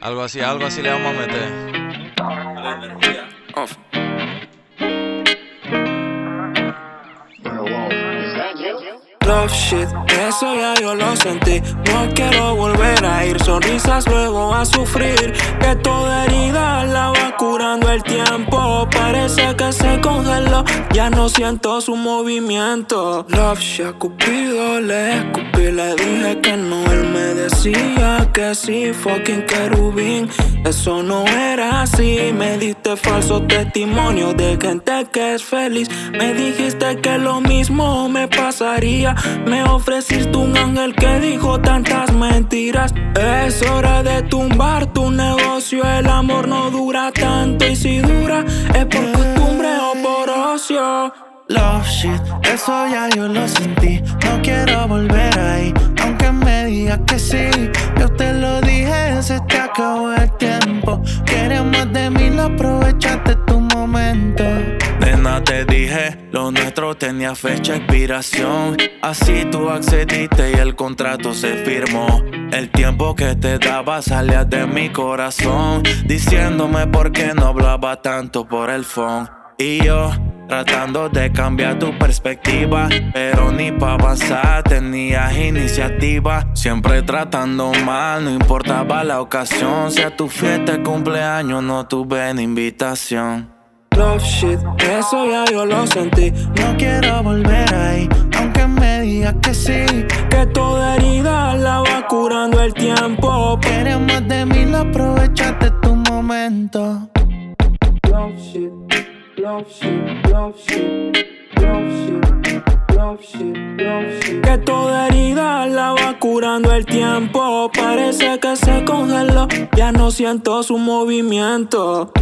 Algo así, algo así le vamos a meter. Love shit, eso ya yo lo sentí. No quiero volver a ir, sonrisas luego a sufrir. Que toda herida la va el tiempo. Parece que se congeló, ya no siento su movimiento. Love shit, Cupido le escupí, le dije que no. Él me decía que sí, fucking querubín. Eso no era así, me diste falso testimonio de gente que es feliz. Me dijiste que lo mismo me pasaría. Me ofreciste un ángel que dijo tantas mentiras. Es hora de tumbar tu negocio. El amor no dura tanto y si dura es por costumbre o por ocio. Love shit, eso ya yo lo sentí. No quiero volver ahí, aunque me digas que sí. Yo te lo dije, se te acabó el tiempo. Quieres más de mí, lo aprovechaste lo nuestro tenía fecha de expiración. Así tú accediste y el contrato se firmó. El tiempo que te daba salía de mi corazón, diciéndome por qué no hablaba tanto por el phone. Y yo tratando de cambiar tu perspectiva, pero ni para avanzar tenías iniciativa. Siempre tratando mal, no importaba la ocasión. Sea tu fiesta cumpleaños, no tuve ni invitación. Love shit, eso ya yo lo sentí. No quiero volver ahí, aunque me digas que sí. Que toda herida la va curando el tiempo. Quieres más de mí, lo aprovechaste tu momento. Love shit, love shit, love shit, love shit, love shit, love shit. Que toda herida la va curando el tiempo. Parece que se congeló, ya no siento su movimiento.